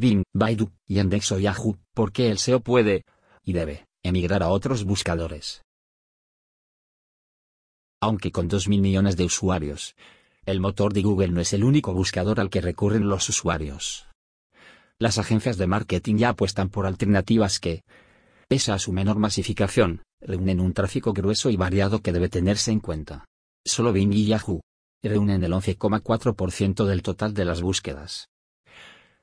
Bing, Baidu, Yandex o Yahoo, porque el SEO puede, y debe, emigrar a otros buscadores. Aunque con 2.000 millones de usuarios, el motor de Google no es el único buscador al que recurren los usuarios. Las agencias de marketing ya apuestan por alternativas que, pese a su menor masificación, reúnen un tráfico grueso y variado que debe tenerse en cuenta. Solo Bing y Yahoo reúnen el 11,4% del total de las búsquedas.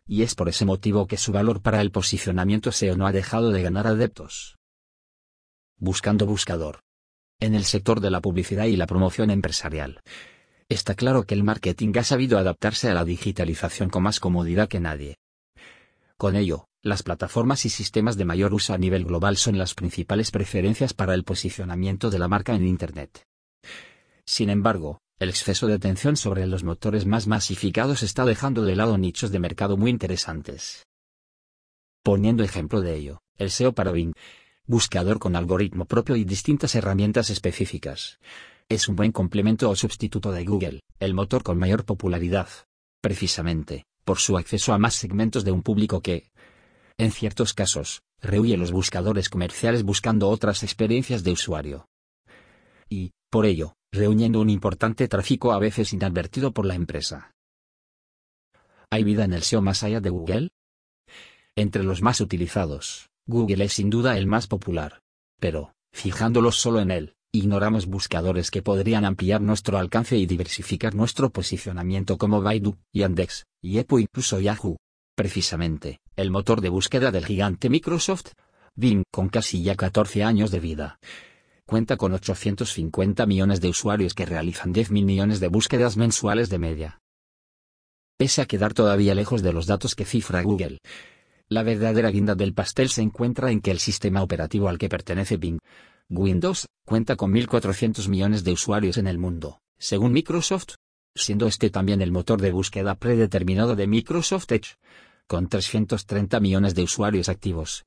Y es por ese motivo que su valor para el posicionamiento SEO no ha dejado de ganar adeptos. Buscando buscador. En el sector de la publicidad y la promoción empresarial. Está claro que el marketing ha sabido adaptarse a la digitalización con más comodidad que nadie. Con ello, las plataformas y sistemas de mayor uso a nivel global son las principales preferencias para el posicionamiento de la marca en Internet. Sin embargo, el exceso de atención sobre los motores más masificados está dejando de lado nichos de mercado muy interesantes. Poniendo ejemplo de ello, el SEO para Bing, buscador con algoritmo propio y distintas herramientas específicas. Es un buen complemento o sustituto de Google, el motor con mayor popularidad. Precisamente, por su acceso a más segmentos de un público que, en ciertos casos, rehuye los buscadores comerciales buscando otras experiencias de usuario. Y, por ello, reuniendo un importante tráfico a veces inadvertido por la empresa. ¿Hay vida en el SEO más allá de Google? Entre los más utilizados, Google es sin duda el más popular. Pero, fijándolos solo en él, ignoramos buscadores que podrían ampliar nuestro alcance y diversificar nuestro posicionamiento como Baidu, Yandex, Yahoo incluso Yahoo. Precisamente, el motor de búsqueda del gigante Microsoft, Bing, con casi ya 14 años de vida. Cuenta con 850 millones de usuarios que realizan 10.000 millones de búsquedas mensuales de media. Pese a quedar todavía lejos de los datos que cifra Google, la verdadera guinda del pastel se encuentra en que el sistema operativo al que pertenece Bing, Windows, cuenta con 1.400 millones de usuarios en el mundo, según Microsoft, siendo este también el motor de búsqueda predeterminado de Microsoft Edge, con 330 millones de usuarios activos.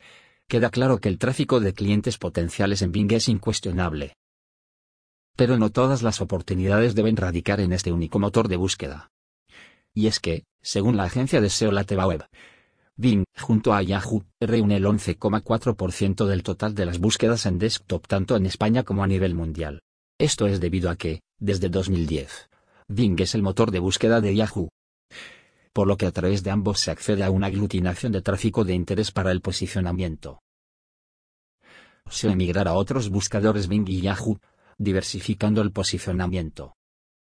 Queda claro que el tráfico de clientes potenciales en Bing es incuestionable. Pero no todas las oportunidades deben radicar en este único motor de búsqueda. Y es que, según la agencia de SEO Lateva Web, Bing, junto a Yahoo, reúne el 11,4% del total de las búsquedas en desktop tanto en España como a nivel mundial. Esto es debido a que, desde 2010, Bing es el motor de búsqueda de Yahoo. Por lo que a través de ambos se accede a una aglutinación de tráfico de interés para el posicionamiento. Se emigrar a otros buscadores Bing y Yahoo, diversificando el posicionamiento.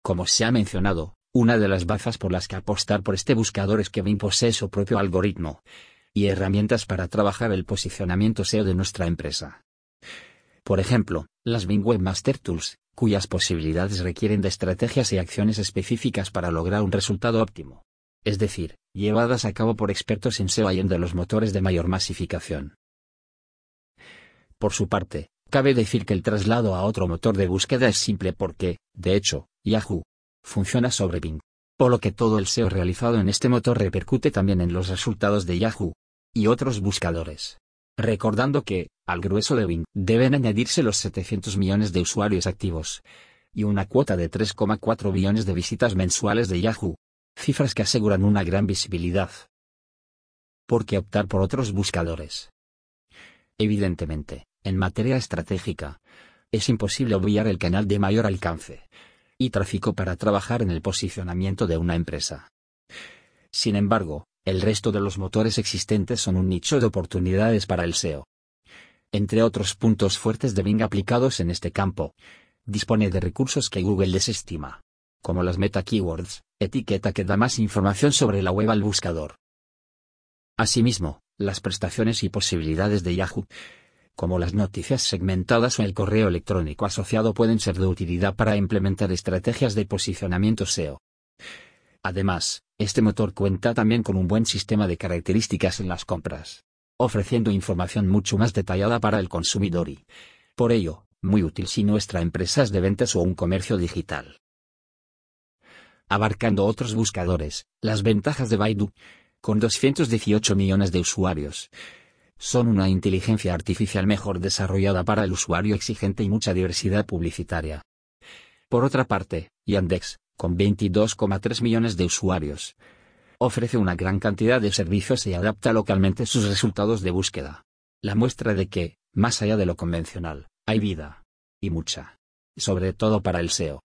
Como se ha mencionado, una de las bazas por las que apostar por este buscador es que Bing posee su propio algoritmo y herramientas para trabajar el posicionamiento SEO de nuestra empresa. Por ejemplo, las Bing Webmaster Tools, cuyas posibilidades requieren de estrategias y acciones específicas para lograr un resultado óptimo. Es decir, llevadas a cabo por expertos en SEO y en de los motores de mayor masificación. Por su parte, cabe decir que el traslado a otro motor de búsqueda es simple porque, de hecho, Yahoo, funciona sobre Bing. Por lo que todo el SEO realizado en este motor repercute también en los resultados de Yahoo y otros buscadores. Recordando que, al grueso de Bing, deben añadirse los 700 millones de usuarios activos y una cuota de 3,4 billones de visitas mensuales de Yahoo. Cifras que aseguran una gran visibilidad. ¿Por qué optar por otros buscadores? Evidentemente, en materia estratégica, es imposible obviar el canal de mayor alcance, y tráfico para trabajar en el posicionamiento de una empresa. Sin embargo, el resto de los motores existentes son un nicho de oportunidades para el SEO. Entre otros puntos fuertes de Bing aplicados en este campo, dispone de recursos que Google desestima, como las meta keywords, etiqueta que da más información sobre la web al buscador. Asimismo, las prestaciones y posibilidades de Yahoo como las noticias segmentadas o el correo electrónico asociado pueden ser de utilidad para implementar estrategias de posicionamiento SEO. Además, este motor cuenta también con un buen sistema de características en las compras, ofreciendo información mucho más detallada para el consumidor y, por ello, muy útil si nuestra empresa es de ventas o un comercio digital. Abarcando otros buscadores, las ventajas de Baidu, con 218 millones de usuarios, son una inteligencia artificial mejor desarrollada para el usuario exigente y mucha diversidad publicitaria. Por otra parte, Yandex, con 22,3 millones de usuarios, ofrece una gran cantidad de servicios y adapta localmente sus resultados de búsqueda. La muestra de que, más allá de lo convencional, hay vida. Y mucha. Sobre todo para el SEO.